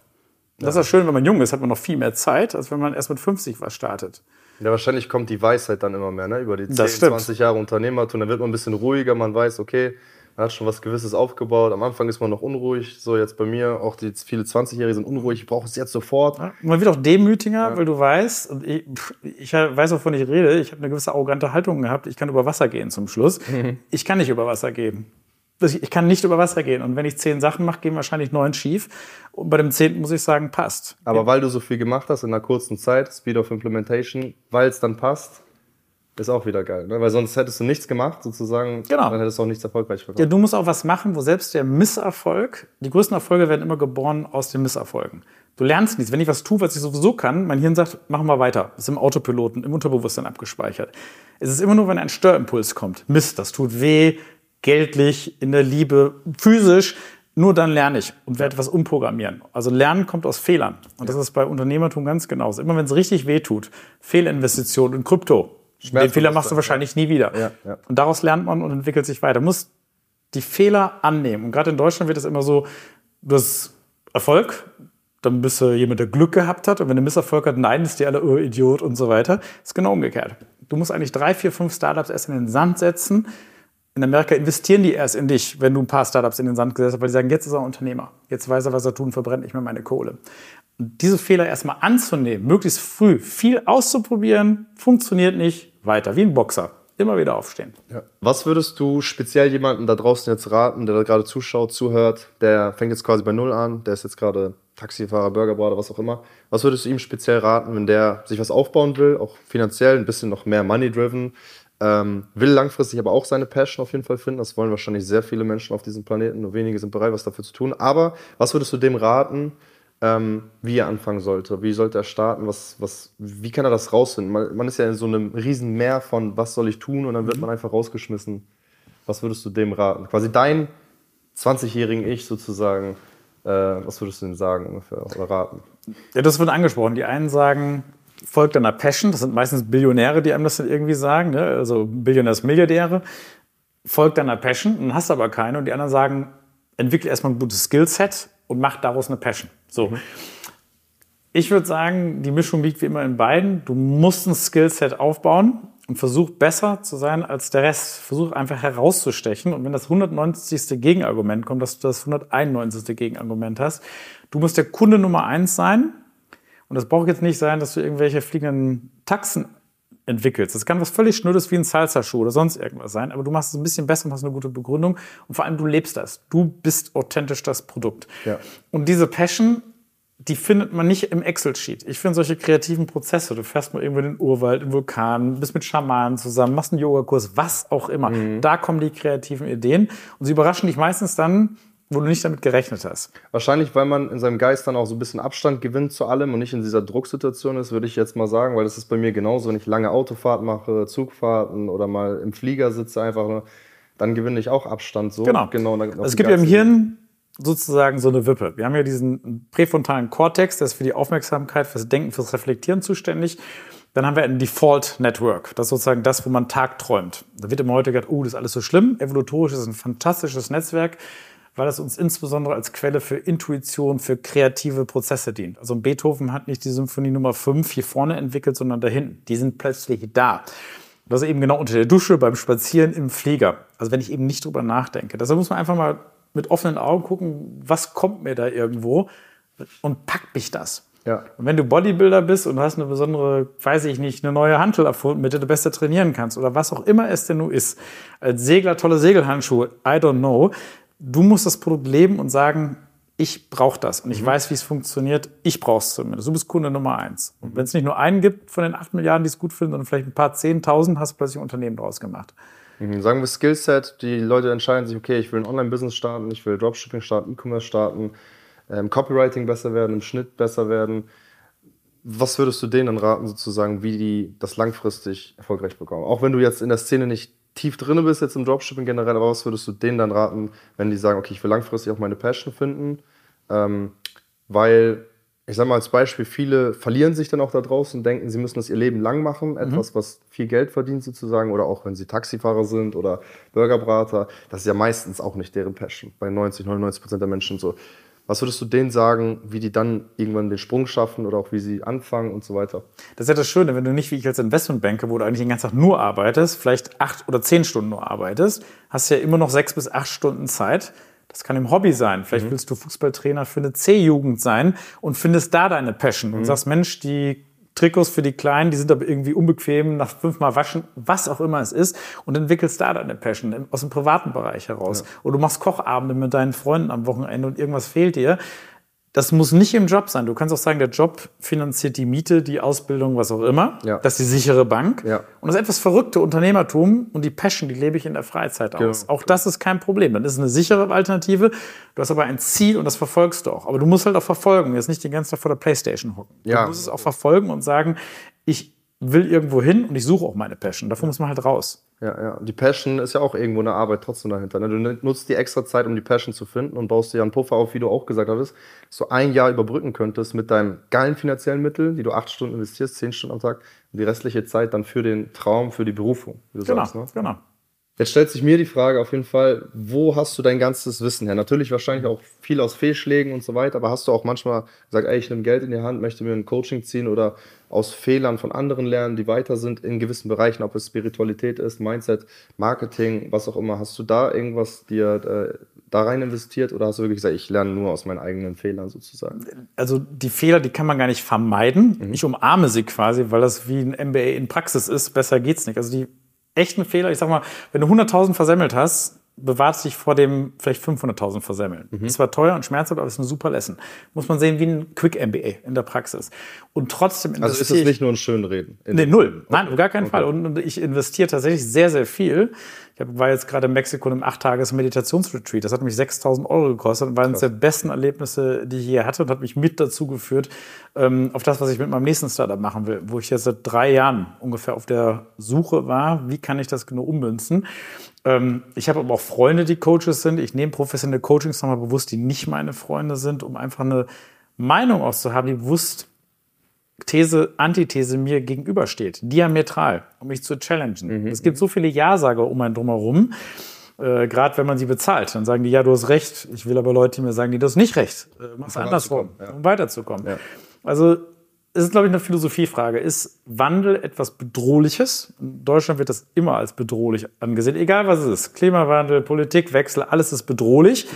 Das ist ja schön, wenn man jung ist, hat man noch viel mehr Zeit, als wenn man erst mit 50 was startet. Ja, wahrscheinlich kommt die Weisheit dann immer mehr, ne? Über die 10, Das stimmt. 20 Jahre Unternehmertum. Dann wird man ein bisschen ruhiger, man weiß, okay, man hat schon was Gewisses aufgebaut. Am Anfang ist man noch unruhig. So jetzt bei mir, auch die viele 20-Jährige sind unruhig, ich brauche es jetzt sofort. Und man wird auch demütiger, weil du weißt, und ich, ich weiß, wovon ich rede, ich habe eine gewisse arrogante Haltung gehabt, ich kann über Wasser gehen zum Schluss. Ich kann nicht über Wasser gehen. Ich kann nicht über Wasser gehen. Und wenn ich zehn Sachen mache, gehen wahrscheinlich neun schief. Und bei dem zehnten muss ich sagen, passt. Aber weil du so viel gemacht hast in einer kurzen Zeit, Speed of Implementation, weil es dann passt, Ist auch wieder geil, ne? weil sonst hättest du nichts gemacht, sozusagen. Genau. Dann hättest du auch nichts erfolgreich verkauft. Ja, du musst auch was machen, wo selbst der Misserfolg, die größten Erfolge werden immer geboren aus den Misserfolgen. Du lernst nichts. Wenn ich was tue, was ich sowieso kann, mein Hirn sagt, machen wir weiter. Das ist im Autopiloten, im Unterbewusstsein abgespeichert. Es ist immer nur, wenn ein Störimpuls kommt. Mist, das tut weh, geldlich, in der Liebe, physisch. Nur dann lerne ich und werde etwas umprogrammieren. Also Lernen kommt aus Fehlern. Und das ist bei Unternehmertum ganz genauso. Immer wenn es richtig weh tut, Fehlinvestition in Krypto, den Fehler machst du wahrscheinlich nie wieder. Ja, ja. Und daraus lernt man und entwickelt sich weiter. Du musst die Fehler annehmen. Und gerade in Deutschland wird es immer so, du hast Erfolg, dann bist du jemand, der Glück gehabt hat. Und wenn du Misserfolg hat, nein, ist dir alle oh, Idiot und so weiter. Ist genau umgekehrt. Du musst eigentlich drei, vier, fünf Startups erst in den Sand setzen. In Amerika investieren die erst in dich, wenn du ein paar Startups in den Sand gesetzt hast, weil die sagen, jetzt ist er Unternehmer. Jetzt weiß er, was er tun, verbrennt nicht mehr meine Kohle. Und diese Fehler erstmal anzunehmen, möglichst früh, viel auszuprobieren, funktioniert nicht, weiter, wie ein Boxer. Immer wieder aufstehen. Ja. Was würdest du speziell jemandem da draußen jetzt raten, der da gerade zuschaut, zuhört, der fängt jetzt quasi bei Null an, der ist jetzt gerade Taxifahrer, Burgerbrater, was auch immer. Was würdest du ihm speziell raten, wenn der sich was aufbauen will, auch finanziell, ein bisschen noch mehr money-driven, ähm, will langfristig aber auch seine Passion auf jeden Fall finden. Das wollen wahrscheinlich sehr viele Menschen auf diesem Planeten, nur wenige sind bereit, was dafür zu tun. Aber was würdest du dem raten, ähm, wie er anfangen sollte. Wie sollte er starten? Was, was, wie kann er das rausfinden? Man, man ist ja in so einem riesen Meer von, was soll ich tun? Und dann wird man einfach rausgeschmissen. Was würdest du dem raten? Quasi dein 20-jährigen Ich sozusagen, äh, was würdest du ihm sagen ungefähr oder raten? Ja, das wird angesprochen. Die einen sagen, folgt deiner Passion. Das sind meistens Billionäre, die einem das dann irgendwie sagen. Ne? Also Billionärs, Milliardäre. Folgt deiner Passion, dann hast du aber keine. Und die anderen sagen, entwickle erstmal ein gutes Skillset und mach daraus eine Passion. So. Mhm. Ich würde sagen, die Mischung liegt wie immer in beiden. Du musst ein Skillset aufbauen und versuch besser zu sein als der Rest. Versuch einfach herauszustechen. Und wenn das 190. Gegenargument kommt, dass du das 191. Gegenargument hast, du musst der Kunde Nummer eins sein. Und das braucht jetzt nicht sein, dass du irgendwelche fliegenden Taxen entwickelst. Das kann was völlig Schnödes wie ein Salsa-Schuh oder sonst irgendwas sein, aber du machst es ein bisschen besser und hast eine gute Begründung und vor allem du lebst das. Du bist authentisch das Produkt. Ja. Und diese Passion, die findet man nicht im Excel-Sheet. Ich finde solche kreativen Prozesse, du fährst mal irgendwo in den Urwald, im Vulkan, bist mit Schamanen zusammen, machst einen Yogakurs, was auch immer. Mhm. Da kommen die kreativen Ideen und sie überraschen dich meistens dann, wo du nicht damit gerechnet hast. Wahrscheinlich, weil man in seinem Geist dann auch so ein bisschen Abstand gewinnt zu allem und nicht in dieser Drucksituation ist, würde ich jetzt mal sagen, weil das ist bei mir genauso, wenn ich lange Autofahrt mache, Zugfahrten oder mal im Flieger sitze einfach, dann gewinne ich auch Abstand so. Genau. genau also es gibt ja im Hirn sozusagen so eine Wippe. Wir haben ja diesen präfrontalen Kortex, der ist für die Aufmerksamkeit, fürs Denken, fürs Reflektieren zuständig. Dann haben wir ein Default Network. Das ist sozusagen das, wo man tagträumt. Da wird immer heute gesagt, oh, das ist alles so schlimm. Evolutorisch ist es ein fantastisches Netzwerk weil es uns insbesondere als Quelle für Intuition, für kreative Prozesse dient. Also Beethoven hat nicht die Symphonie Nummer 5 hier vorne entwickelt, sondern da hinten. Die sind plötzlich da. Das ist eben genau unter der Dusche, beim Spazieren, im Flieger. Also wenn ich eben nicht drüber nachdenke. Deshalb muss man einfach mal mit offenen Augen gucken, was kommt mir da irgendwo und packt mich das. Ja. Und wenn du Bodybuilder bist und hast eine besondere, weiß ich nicht, eine neue Hantel erfunden, mit der du besser trainieren kannst oder was auch immer es denn nun ist, als Segler tolle Segelhandschuhe, I don't know, du musst das Produkt leben und sagen, ich brauche das und ich mhm. weiß, wie es funktioniert. Ich brauche es zumindest. Du bist Kunde Nummer eins. Und wenn es nicht nur einen gibt von den acht Milliarden, die es gut finden, sondern vielleicht ein paar zehntausend, hast du plötzlich ein Unternehmen draus gemacht. Mhm. Sagen wir Skillset, die Leute entscheiden sich, okay, ich will ein Online-Business starten, ich will Dropshipping starten, E-Commerce starten, ähm, Copywriting besser werden, im Schnitt besser werden. Was würdest du denen dann raten, sozusagen, wie die das langfristig erfolgreich bekommen? Auch wenn du jetzt in der Szene nicht tief drin bist jetzt im Dropshipping generell, aber was würdest du denen dann raten, wenn die sagen, okay, ich will langfristig auch meine Passion finden? Ähm, weil, ich sag mal als Beispiel, viele verlieren sich dann auch da draußen und denken, sie müssen das ihr Leben lang machen, mhm. etwas, was viel Geld verdient sozusagen, oder auch wenn sie Taxifahrer sind oder Burgerbrater, das ist ja meistens auch nicht deren Passion, bei 90, 99 Prozent der Menschen so. Was würdest du denen sagen, wie die dann irgendwann den Sprung schaffen oder auch wie sie anfangen und so weiter? Das ist ja das Schöne, wenn du nicht wie ich als Investmentbanker, wo du eigentlich den ganzen Tag nur arbeitest, vielleicht acht oder zehn Stunden nur arbeitest, hast du ja immer noch sechs bis acht Stunden Zeit. Das kann im Hobby sein. Vielleicht mhm. willst du Fußballtrainer für eine C-Jugend sein und findest da deine Passion mhm. und sagst, Mensch, die Trikots für die Kleinen, die sind aber irgendwie unbequem, nach fünfmal waschen, was auch immer es ist, und entwickelst da deine Passion aus dem privaten Bereich heraus. Ja. Oder du machst Kochabende mit deinen Freunden am Wochenende und irgendwas fehlt dir. Das muss nicht im Job sein. Du kannst auch sagen, der Job finanziert die Miete, die Ausbildung, was auch immer. Ja. Das ist die sichere Bank. Ja. Und das etwas verrückte Unternehmertum und die Passion, die lebe ich in der Freizeit aus. Genau. Auch das ist kein Problem. Dann ist es eine sichere Alternative. Du hast aber ein Ziel und das verfolgst du auch. Aber du musst halt auch verfolgen. Jetzt nicht den ganzen Tag vor der Playstation hocken. Ja. Du musst es auch verfolgen und sagen, ich will irgendwo hin und ich suche auch meine Passion. Davon muss man halt raus. Ja, ja. Die Passion ist ja auch irgendwo eine Arbeit trotzdem dahinter. Ne? Du nutzt die extra Zeit, um die Passion zu finden und baust dir einen Puffer auf, wie du auch gesagt hattest, dass du ein Jahr überbrücken könntest mit deinen geilen finanziellen Mitteln, die du acht Stunden investierst, zehn Stunden am Tag und die restliche Zeit dann für den Traum, für die Berufung, wie du Genau, sagst. Ne? genau. Jetzt stellt sich mir die Frage auf jeden Fall, wo hast du dein ganzes Wissen her? Natürlich wahrscheinlich auch viel aus Fehlschlägen und so weiter, aber hast du auch manchmal gesagt, ey, ich nehme Geld in die Hand, möchte mir ein Coaching ziehen oder aus Fehlern von anderen lernen, die weiter sind in gewissen Bereichen, ob es Spiritualität ist, Mindset, Marketing, was auch immer. Hast du da irgendwas dir äh, da rein investiert oder hast du wirklich gesagt, ich lerne nur aus meinen eigenen Fehlern sozusagen? also die Fehler, die kann man gar nicht vermeiden. Ich umarme sie quasi, weil das wie ein MBA in Praxis ist. Besser geht's nicht. Also die echten Fehler, ich sag mal, wenn du 100.000 versemmelt hast, bewahrst dich vor dem vielleicht 500.000 versemmeln. Das war teuer und schmerzhaft, aber es ist eine super Lesson. Muss man sehen wie ein Quick MBA in der Praxis. Und trotzdem Also ist investiere es ich- nicht nur ein Schönreden? Nee, null. Nein, auf gar keinen Fall. Und, und ich investiere tatsächlich sehr, sehr viel. Ich hab, war jetzt gerade in Mexiko in einem acht Tages Meditationsretreat. Das hat mich 6000 Euro gekostet und war eines der besten Erlebnisse, die ich je hatte und hat mich mit dazu geführt ähm, auf das, was ich mit meinem nächsten Startup machen will, wo ich jetzt seit drei Jahren ungefähr auf der Suche war, wie kann ich das genau ummünzen. Ähm, ich habe aber auch Freunde, die Coaches sind. Ich nehme professionelle Coachings nochmal bewusst, die nicht meine Freunde sind, um einfach eine Meinung auszuhaben, die bewusst These, Antithese mir gegenübersteht, diametral, um mich zu challengen. Es gibt so viele Ja-Sager um einen drumherum, äh, gerade wenn man sie bezahlt. Dann sagen die, ja, du hast recht. Ich will aber Leute, die mir sagen, die das nicht recht. Äh, mach's andersrum, voranzukommen, ja. um weiterzukommen. Also es ist, glaube ich, eine Philosophiefrage. Ist Wandel etwas Bedrohliches? In Deutschland wird das immer als bedrohlich angesehen, egal was es ist. Klimawandel, Politikwechsel, alles ist bedrohlich.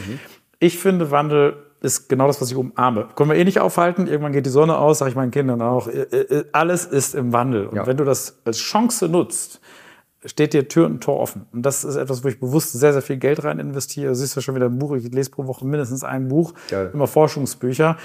Ich finde, Wandel ist genau das, was ich umarme. Können wir eh nicht aufhalten. Irgendwann geht die Sonne aus, sage ich meinen Kindern auch. Äh, äh, Alles ist im Wandel. Und Ja. wenn du das als Chance nutzt, steht dir Tür und Tor offen. Und das ist etwas, wo ich bewusst sehr, sehr viel Geld rein investiere. Du siehst ja schon wieder ein Buch. Ich lese pro Woche mindestens ein Buch, Geil. immer Forschungsbücher,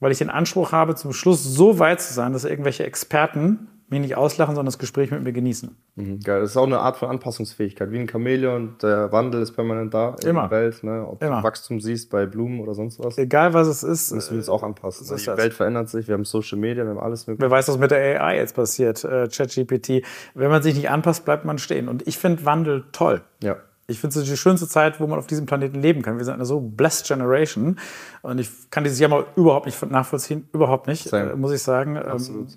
weil ich den Anspruch habe, zum Schluss so weit zu sein, dass irgendwelche Experten mich nicht auslachen, sondern das Gespräch mit mir genießen. Mhm, Geil, das ist auch eine Art von Anpassungsfähigkeit, wie ein Chamäleon. Der Wandel ist permanent da in Immer. der Welt. Ne? Ob Immer. du Wachstum siehst bei Blumen oder sonst was, Egal was es ist, müssen wir uns auch anpassen. ist die das. Welt verändert sich, wir haben Social Media, wir haben alles mögliche. Wer weiß, was mit der AI jetzt passiert, äh, ChatGPT. Wenn man sich nicht anpasst, bleibt man stehen. Und ich finde Wandel toll. Ja. Ich finde es die schönste Zeit, wo man auf diesem Planeten leben kann. Wir sind eine so blessed Generation. Und ich kann dieses Jammer überhaupt nicht nachvollziehen. Überhaupt nicht, äh, muss ich sagen. Ähm, Absolut.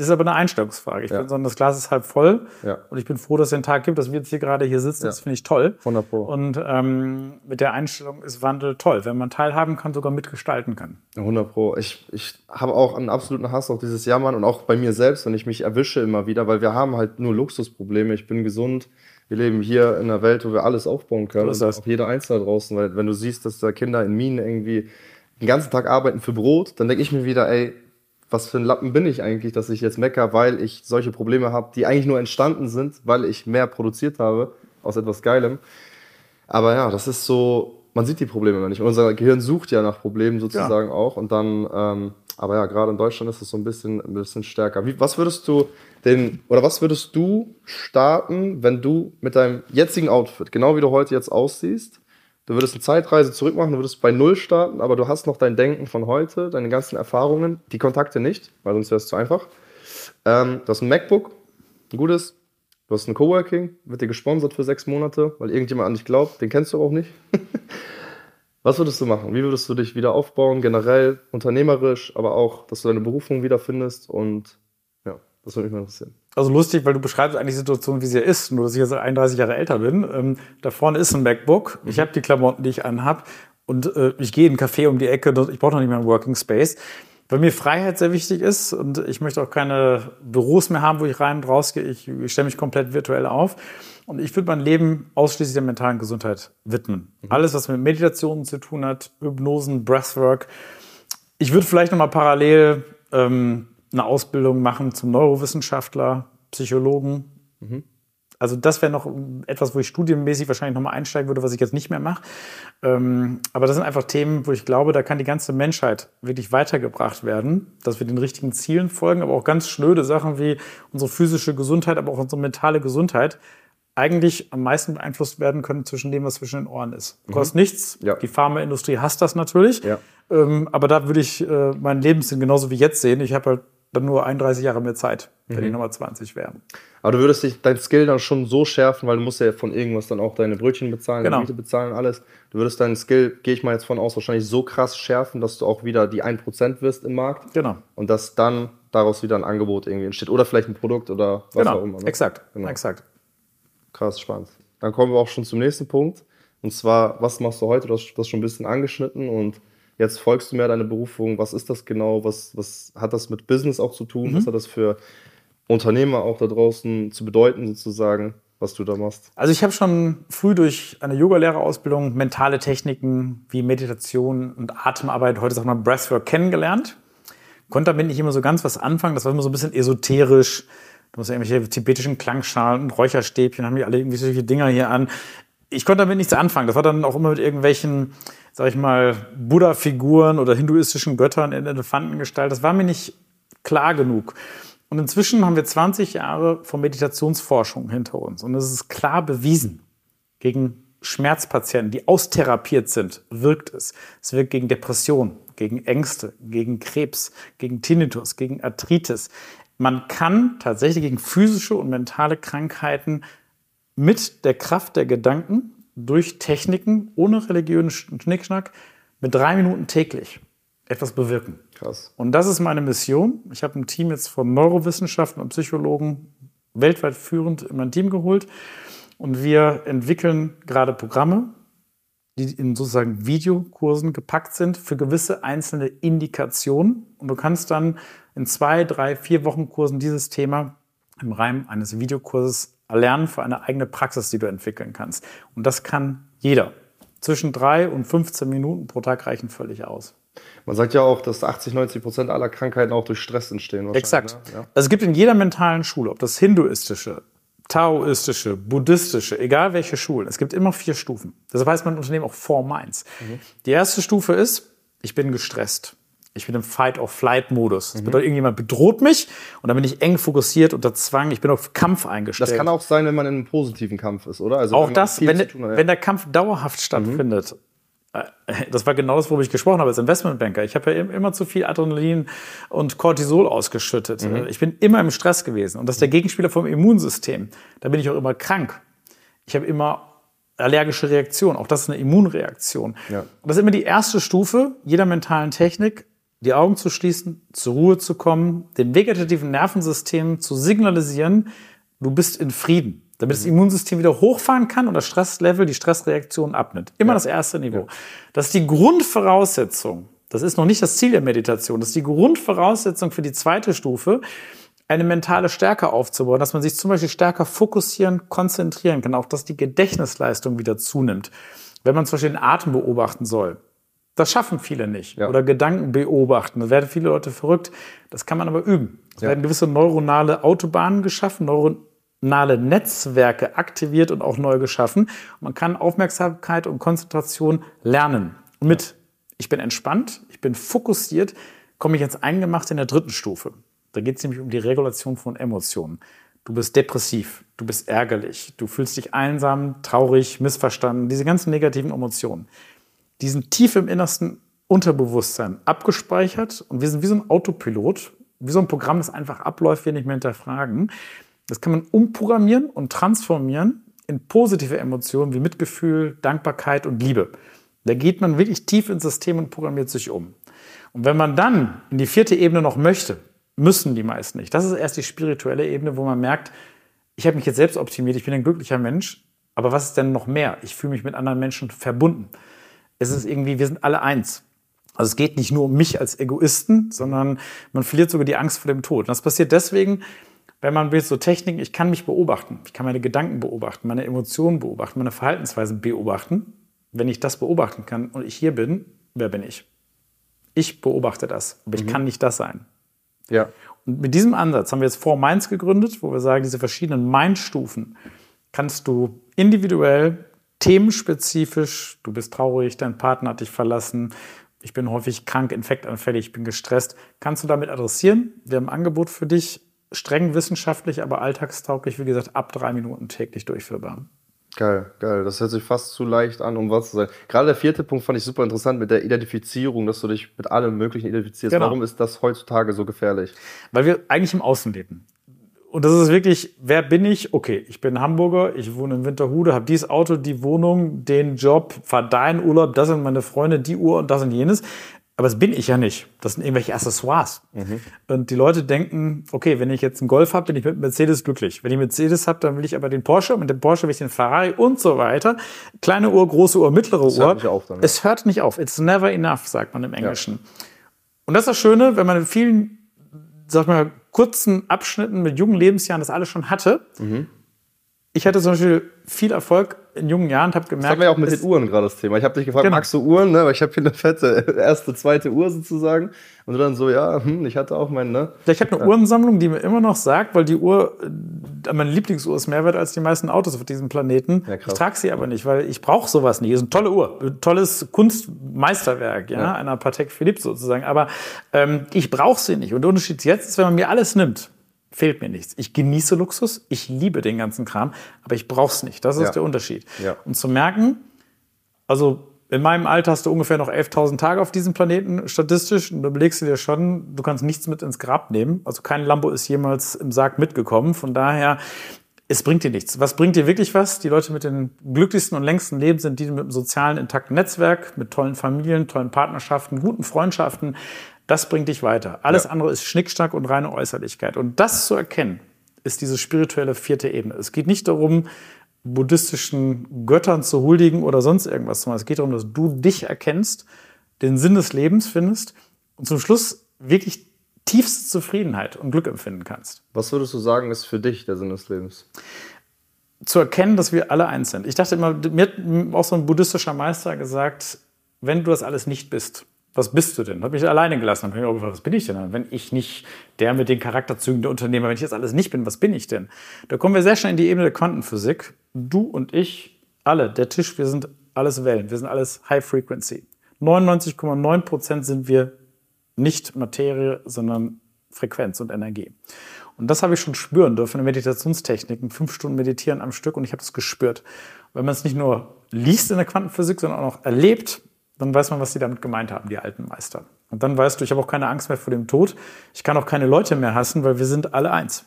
Das ist aber eine Einstellungsfrage. Ich Ja. finde, sondern das Glas ist halb voll. Ja. Und ich bin froh, dass es den Tag gibt, dass wir jetzt hier gerade hier sitzen. Das Ja. finde ich toll. 100 Pro. Und ähm, mit der Einstellung ist Wandel toll. Wenn man teilhaben kann, sogar mitgestalten kann. 100 Pro. Ich, ich habe auch einen absoluten Hass auf dieses Jammern und auch bei mir selbst, wenn ich mich erwische immer wieder, weil wir haben halt nur Luxusprobleme. Ich bin gesund. Wir leben hier in einer Welt, wo wir alles aufbauen können. So ist das. Und Auch jeder Einzelne draußen. Weil wenn du siehst, dass da Kinder in Minen irgendwie den ganzen Tag arbeiten für Brot, dann denke ich mir wieder, ey, was für ein Lappen bin ich eigentlich, dass ich jetzt mecker, weil ich solche Probleme habe, die eigentlich nur entstanden sind, weil ich mehr produziert habe aus etwas Geilem. Aber ja, das ist so, man sieht die Probleme immer nicht. Und unser Gehirn sucht ja nach Problemen sozusagen auch. Und dann, ähm, aber ja, gerade in Deutschland ist es so ein bisschen, ein bisschen stärker. Wie, was würdest du den, oder was würdest du starten, wenn du mit deinem jetzigen Outfit, genau wie du heute jetzt aussiehst, du würdest eine Zeitreise zurück machen, du würdest bei Null starten, aber du hast noch dein Denken von heute, deine ganzen Erfahrungen, die Kontakte nicht, weil sonst wäre es zu einfach. Ähm, du hast ein MacBook, ein gutes, Du hast ein Coworking, wird dir gesponsert für sechs Monate, weil irgendjemand an dich glaubt, den kennst du auch nicht. Was würdest du machen? Wie würdest du dich wieder aufbauen, generell, unternehmerisch, aber auch, dass du deine Berufung wiederfindest und ja, das würde mich mal interessieren. Also lustig, weil du beschreibst eigentlich die Situation, wie sie ist, nur dass ich jetzt 31 Jahre älter bin. Ähm, da vorne ist ein MacBook, ich habe die Klamotten, die ich anhab und äh, ich gehe in einen Café um die Ecke, ich brauche noch nicht mehr einen Working Space. Weil mir Freiheit sehr wichtig ist und ich möchte auch keine Büros mehr haben, wo ich rein und raus gehe. Ich, ich stelle mich komplett virtuell auf. Und ich würde mein Leben ausschließlich der mentalen Gesundheit widmen. Alles, was mit Meditationen zu tun hat, Hypnosen, Breathwork. Ich würde vielleicht noch mal parallel ähm, eine Ausbildung machen zum Neurowissenschaftler, Psychologen. Also das wäre noch etwas, wo ich studienmäßig wahrscheinlich nochmal einsteigen würde, was ich jetzt nicht mehr mache. Ähm, aber das sind einfach Themen, wo ich glaube, da kann die ganze Menschheit wirklich weitergebracht werden, dass wir den richtigen Zielen folgen, aber auch ganz schnöde Sachen wie unsere physische Gesundheit, aber auch unsere mentale Gesundheit eigentlich am meisten beeinflusst werden können zwischen dem, was zwischen den Ohren ist. Kostet nichts. Ja. Die Pharmaindustrie hasst das natürlich. Ja. Ähm, aber da würde ich äh, meinen Lebenssinn genauso wie jetzt sehen. Ich habe halt dann nur 31 Jahre mehr Zeit, wenn ich nochmal 20 wäre. Aber du würdest dich dein Skill dann schon so schärfen, weil du musst ja von irgendwas dann auch deine Brötchen bezahlen, Genau. deine Miete bezahlen, alles. Du würdest deinen Skill, gehe ich mal jetzt von aus, wahrscheinlich so krass schärfen, dass du auch wieder die 1% wirst im Markt. Genau. Und dass dann daraus wieder ein Angebot irgendwie entsteht. Oder vielleicht ein Produkt oder was genau. auch immer. ne? Exakt. Genau. Exakt. Krass, spannend. Dann kommen wir auch schon zum nächsten Punkt. Und zwar, was machst du heute? Du hast das schon ein bisschen angeschnitten und jetzt folgst du mehr deiner Berufung. Was ist das genau? Was, was hat das mit Business auch zu tun? Was hat das für Unternehmer auch da draußen zu bedeuten, sozusagen, was du da machst? Also ich habe schon früh durch eine Yogalehrerausbildung mentale Techniken wie Meditation und Atemarbeit, heute sagt man Breathwork, kennengelernt. Konnte damit nicht immer so ganz was anfangen. Das war immer so ein bisschen esoterisch. Du musst ja irgendwelche tibetischen Klangschalen und Räucherstäbchen, haben die alle irgendwie solche Dinger hier an. Ich konnte damit nichts anfangen. Das war dann auch immer mit irgendwelchen, sag ich mal, Buddha-Figuren oder hinduistischen Göttern in Elefantengestalt. Das war mir nicht klar genug. Und inzwischen haben wir 20 Jahre von Meditationsforschung hinter uns. Und es ist klar bewiesen, gegen Schmerzpatienten, die austherapiert sind, wirkt es. Es wirkt gegen Depression, gegen Ängste, gegen Krebs, gegen Tinnitus, gegen Arthritis. Man kann tatsächlich gegen physische und mentale Krankheiten mit der Kraft der Gedanken durch Techniken ohne religiösen Schnickschnack mit drei Minuten täglich etwas bewirken. Krass. Und das ist meine Mission. Ich habe ein Team jetzt von Neurowissenschaften und Psychologen weltweit führend in mein Team geholt. Und wir entwickeln gerade Programme, die in sozusagen Videokursen gepackt sind für gewisse einzelne Indikationen. Und du kannst dann in zwei, drei, vier Wochen Kursen dieses Thema im Rahmen eines Videokurses erlernen für eine eigene Praxis, die du entwickeln kannst. Und das kann jeder. Zwischen drei und 15 Minuten pro Tag reichen völlig aus. Man sagt ja auch, dass 80, 90 Prozent aller Krankheiten auch durch Stress entstehen. Exakt. Ne? Ja. Also es gibt in jeder mentalen Schule, ob das hinduistische, taoistische, buddhistische, egal welche Schulen, es gibt immer vier Stufen. Deshalb heißt mein Unternehmen auch Four Minds. Die erste Stufe ist, ich bin gestresst. Ich bin im Fight-or-Flight-Modus. Das bedeutet, irgendjemand bedroht mich und dann bin ich eng fokussiert unter Zwang. Ich bin auf Kampf eingestellt. Das kann auch sein, wenn man in einem positiven Kampf ist, oder? Also Auch das, wenn, tun ja. wenn der Kampf dauerhaft stattfindet. äh, Das war genau das, worüber ich gesprochen habe als Investmentbanker. Ich habe ja im- immer zu viel Adrenalin und Cortisol ausgeschüttet. Mhm. Ich bin immer im Stress gewesen. Und das ist der Gegenspieler vom Immunsystem. Da bin ich auch immer krank. Ich habe immer allergische Reaktionen. Auch das ist eine Immunreaktion. Ja. Und das ist immer die erste Stufe jeder mentalen Technik, die Augen zu schließen, zur Ruhe zu kommen, dem vegetativen Nervensystem zu signalisieren, du bist in Frieden. Damit das Immunsystem wieder hochfahren kann und das Stresslevel, die Stressreaktion abnimmt. Immer das erste Niveau. Das ist die Grundvoraussetzung. Das ist noch nicht das Ziel der Meditation. Das ist die Grundvoraussetzung für die zweite Stufe, eine mentale Stärke aufzubauen, dass man sich zum Beispiel stärker fokussieren, konzentrieren kann, auch dass die Gedächtnisleistung wieder zunimmt. Wenn man zum Beispiel den Atem beobachten soll, das schaffen viele nicht. Ja. Oder Gedanken beobachten. Da werden viele Leute verrückt. Das kann man aber üben. Es werden gewisse neuronale Autobahnen geschaffen, neuronale Netzwerke aktiviert und auch neu geschaffen. Und man kann Aufmerksamkeit und Konzentration lernen. Und mit ich bin entspannt, ich bin fokussiert, komme ich ins Eingemachte in der dritten Stufe. Da geht es nämlich um die Regulation von Emotionen. Du bist depressiv, du bist ärgerlich, du fühlst dich einsam, traurig, missverstanden, diese ganzen negativen Emotionen die sind tief im innersten Unterbewusstsein abgespeichert und wir sind wie so ein Autopilot, wie so ein Programm, das einfach abläuft, wir nicht mehr hinterfragen. Das kann man umprogrammieren und transformieren in positive Emotionen wie Mitgefühl, Dankbarkeit und Liebe. Da geht man wirklich tief ins System und programmiert sich um. Und wenn man dann in die vierte Ebene noch möchte, müssen die meisten nicht. Das ist erst die spirituelle Ebene, wo man merkt, ich habe mich jetzt selbst optimiert, ich bin ein glücklicher Mensch, aber was ist denn noch mehr? Ich fühle mich mit anderen Menschen verbunden es ist irgendwie, wir sind alle eins. Also es geht nicht nur um mich als Egoisten, sondern man verliert sogar die Angst vor dem Tod. Und das passiert deswegen, wenn man will, so Techniken, ich kann mich beobachten. Ich kann meine Gedanken beobachten, meine Emotionen beobachten, meine Verhaltensweisen beobachten. Wenn ich das beobachten kann und ich hier bin, wer bin ich? Ich beobachte das, aber ich kann nicht das sein. Ja. Und mit diesem Ansatz haben wir jetzt Four Minds gegründet, wo wir sagen, diese verschiedenen Mind-Stufen, kannst du individuell, themenspezifisch, du bist traurig, dein Partner hat dich verlassen, ich bin häufig krank, infektanfällig, ich bin gestresst, kannst du damit adressieren. Wir haben ein Angebot für dich, streng wissenschaftlich, aber alltagstauglich, wie gesagt, ab drei Minuten täglich durchführbar. Geil, geil. Das hört sich fast zu leicht an, um was zu sein. Gerade der vierte Punkt fand ich super interessant mit der Identifizierung, dass du dich mit allem Möglichen identifizierst. Genau. Warum ist das heutzutage so gefährlich? Weil wir eigentlich im Außen leben. Und das ist wirklich, wer bin ich? Okay, ich bin Hamburger, ich wohne in Winterhude, habe dieses Auto, die Wohnung, den Job, fahre dahin Urlaub, das sind meine Freunde, die Uhr und das und jenes. Aber das bin ich ja nicht. Das sind irgendwelche Accessoires. Und die Leute denken, okay, wenn ich jetzt einen Golf habe, bin ich mit Mercedes glücklich. Wenn ich Mercedes habe, dann will ich aber den Porsche, mit dem Porsche will ich den Ferrari und so weiter. Kleine Uhr, große Uhr, mittlere Uhr. hört nicht auf dann, ja. Es hört nicht auf. It's never enough, sagt man im Englischen. Und das ist das Schöne, wenn man in vielen, sag mal, kurzen Abschnitten mit jungen Lebensjahren das alles schon hatte. Mhm. Ich hatte zum Beispiel viel Erfolg in jungen Jahren und habe gemerkt, Das haben wir ja auch mit den Uhren gerade das Thema. Ich habe dich gefragt, Genau. magst du Uhren? Ne? Weil ich habe hier eine fette erste, zweite Uhr sozusagen. Und du dann so, ja, hm, ich hatte auch meinen, ne? Ja, Ich habe eine Uhrensammlung, die mir immer noch sagt, weil die Uhr, äh, meine Lieblingsuhr ist mehr wert als die meisten Autos auf diesem Planeten. Ja, ich trage sie aber nicht, weil ich brauche sowas nicht. Es ist eine tolle Uhr, ein tolles Kunstmeisterwerk, ja, einer Patek Philippe sozusagen. Aber ähm, ich brauche sie nicht. Und der Unterschied jetzt ist, wenn man mir alles nimmt, fehlt mir nichts. Ich genieße Luxus, ich liebe den ganzen Kram, aber ich brauche es nicht. Das ist Ja. der Unterschied. Ja. Und zu merken, also in meinem Alter hast du ungefähr noch 11.000 Tage auf diesem Planeten statistisch und da überlegst du dir schon, du kannst nichts mit ins Grab nehmen. Also kein Lambo ist jemals im Sarg mitgekommen. Von daher, es bringt dir nichts. Was bringt dir wirklich was? Die Leute mit den glücklichsten und längsten Leben sind die mit einem sozialen, intakten Netzwerk, mit tollen Familien, tollen Partnerschaften, guten Freundschaften. Das bringt dich weiter. Alles Ja. andere ist Schnickschnack und reine Äußerlichkeit. Und das zu erkennen, ist diese spirituelle vierte Ebene. Es geht nicht darum, buddhistischen Göttern zu huldigen oder sonst irgendwas zu machen. Es geht darum, dass du dich erkennst, den Sinn des Lebens findest und zum Schluss wirklich tiefste Zufriedenheit und Glück empfinden kannst. Was würdest du sagen, ist für dich der Sinn des Lebens? Zu erkennen, dass wir alle eins sind. Ich dachte immer, mir hat auch so ein buddhistischer Meister gesagt, wenn du das alles nicht bist, was bist du denn? Hat mich alleine gelassen. Hab mich auch gefragt, was bin ich denn? Wenn ich nicht der mit den Charakterzügen der Unternehmer, wenn ich das alles nicht bin, was bin ich denn? Da kommen wir sehr schnell in die Ebene der Quantenphysik. Du und ich, alle, der Tisch, wir sind alles Wellen, wir sind alles High Frequency. 99,9 Prozent sind wir nicht Materie, sondern Frequenz und Energie. Und das habe ich schon spüren dürfen in Meditationstechniken, fünf Stunden meditieren am Stück und ich habe das gespürt. Wenn man es nicht nur liest in der Quantenphysik, sondern auch erlebt, dann weiß man, was sie damit gemeint haben, die alten Meister. Und dann weißt du, ich habe auch keine Angst mehr vor dem Tod. Ich kann auch keine Leute mehr hassen, weil wir sind alle eins.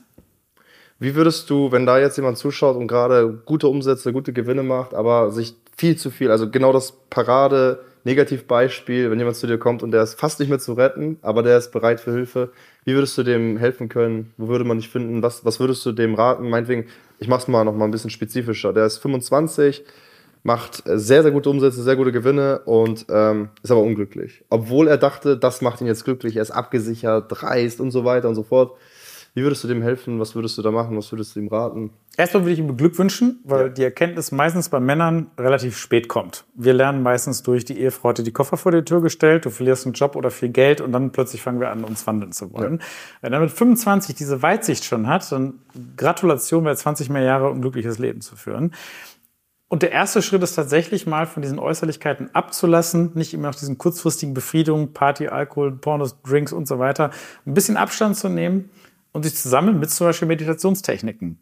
Wie würdest du, wenn da jetzt jemand zuschaut und gerade gute Umsätze, gute Gewinne macht, aber sich viel zu viel, also genau das Parade Negativbeispiel, wenn jemand zu dir kommt und der ist fast nicht mehr zu retten, aber der ist bereit für Hilfe, wie würdest du dem helfen können? Wo würde man dich finden? Was, was würdest du dem raten? Meinetwegen, ich mach's mal noch mal ein bisschen spezifischer. Der ist 25, macht äh, sehr, sehr gute Umsätze, sehr gute Gewinne und ähm, ist aber unglücklich. Obwohl er dachte, das macht ihn jetzt glücklich, er ist abgesichert, dreist und so weiter und so fort. Wie würdest du dem helfen? Was würdest du da machen? Was würdest du ihm raten? Erstmal würde ich ihm beglückwünschen, weil Ja. die Erkenntnis meistens bei Männern relativ spät kommt. Wir lernen meistens durch, die Ehefrau hat dir die Koffer vor die Tür gestellt, du verlierst einen Job oder viel Geld und dann plötzlich fangen wir an, uns wandeln zu wollen. Wenn er mit 25 diese Weitsicht schon hat, dann Gratulation, wer 20 mehr Jahre ein glückliches Leben zu führen. Und der erste Schritt ist tatsächlich mal von diesen Äußerlichkeiten abzulassen, nicht immer nach diesen kurzfristigen Befriedungen, Party, Alkohol, Pornos, Drinks und so weiter, ein bisschen Abstand zu nehmen und sich zusammen mit zum Beispiel Meditationstechniken.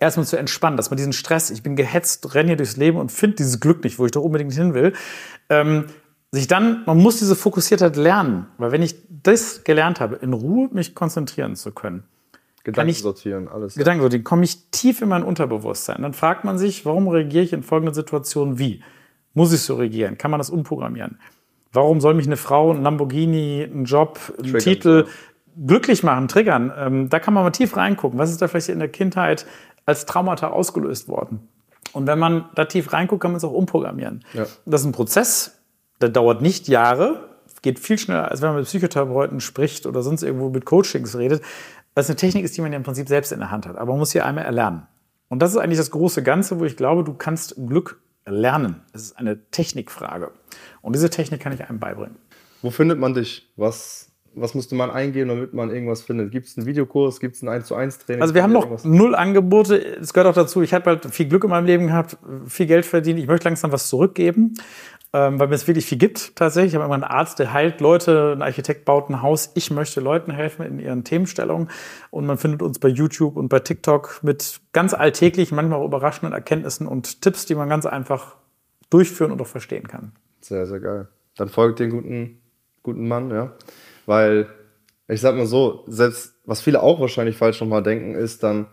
Erstmal zu entspannen, dass man diesen Stress, ich bin gehetzt, renne hier durchs Leben und finde dieses Glück nicht, wo ich doch unbedingt hin will, ähm, sich dann, man muss diese Fokussiertheit lernen, weil wenn ich das gelernt habe, in Ruhe mich konzentrieren zu können, Gedanken ich- sortieren, alles. Gedanken, so, den komme ich tief in mein Unterbewusstsein. Dann fragt man sich, warum reagiere ich in folgenden Situationen wie? Muss ich so reagieren? Kann man das umprogrammieren? Warum soll mich eine Frau, ein Lamborghini, ein Job, ein Triggern, Titel glücklich machen, triggern? Ähm, da kann man mal tief reingucken. Was ist da vielleicht in der Kindheit als Traumata ausgelöst worden? Und wenn man da tief reinguckt, kann man es auch umprogrammieren. Ja. Das ist ein Prozess, der dauert nicht Jahre, geht viel schneller, als wenn man mit Psychotherapeuten spricht oder sonst irgendwo mit Coachings redet. Es eine Technik ist, die man ja im Prinzip selbst in der Hand hat. Aber man muss sie einmal erlernen. Und das ist eigentlich das große Ganze, wo ich glaube, du kannst Glück lernen. Es ist eine Technikfrage. Und diese Technik kann ich einem beibringen. Wo findet man dich? Was was müsste man eingehen, damit man irgendwas findet? Gibt es einen Videokurs, gibt es ein 1 zu 1 Training? Also wir haben noch Irgendwas? null Angebote. Es gehört auch dazu, ich habe halt viel Glück in meinem Leben gehabt, viel Geld verdient. Ich möchte langsam was zurückgeben, ähm, weil mir es wirklich viel gibt tatsächlich. Ich habe immer einen Arzt, der heilt Leute, ein Architekt baut ein Haus. Ich möchte Leuten helfen in ihren Themenstellungen. Und man findet uns bei YouTube und bei TikTok mit ganz alltäglichen, manchmal auch überraschenden Erkenntnissen und Tipps, die man ganz einfach durchführen und auch verstehen kann. Sehr, sehr geil. Dann folgt den guten, guten Mann, ja. Weil, ich sag mal so, selbst, was viele auch wahrscheinlich falsch nochmal denken, ist dann,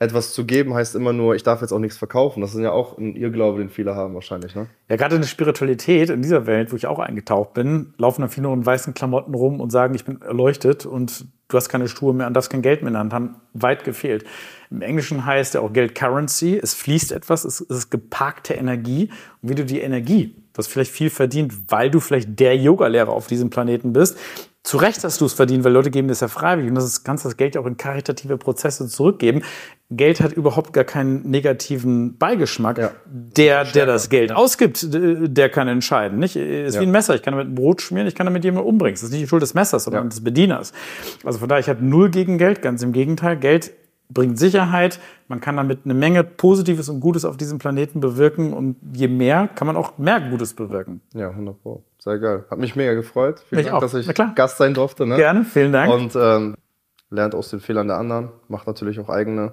etwas zu geben heißt immer nur, ich darf jetzt auch nichts verkaufen. Das ist ja auch ein Irrglaube, den viele haben wahrscheinlich, ne? Ja, gerade in der Spiritualität, in dieser Welt, wo ich auch eingetaucht bin, laufen da viele nur in weißen Klamotten rum und sagen, ich bin erleuchtet und du hast keine Schuhe mehr und darfst kein Geld mehr in der Hand haben. Weit gefehlt. Im Englischen heißt ja auch Geld Currency. Es fließt etwas, es ist geparkte Energie. Und wie du die Energie, du vielleicht viel verdient, weil du vielleicht der Yogalehrer auf diesem Planeten bist, zu Recht hast du es verdient, weil Leute geben das ja freiwillig und das kannst das Geld ja auch in karitative Prozesse zurückgeben. Geld hat überhaupt gar keinen negativen Beigeschmack. Ja. Der, der das Geld ausgibt, der kann entscheiden. Nicht? Ist Ja. wie ein Messer. Ich kann damit Brot schmieren, ich kann damit jemanden umbringen. Das ist nicht die Schuld des Messers, sondern Ja. des Bedieners. Also von daher, ich habe null gegen Geld, ganz im Gegenteil. Geld bringt Sicherheit. Man kann damit eine Menge Positives und Gutes auf diesem Planeten bewirken und je mehr, kann man auch mehr Gutes bewirken. Ja, 100 Pro. Sehr geil. Hat mich mega gefreut. Vielen Mich Dank, auch. dass ich. Gast sein durfte. Ne? Gerne, vielen Dank. Und ähm, lernt aus den Fehlern der anderen. Macht natürlich auch eigene.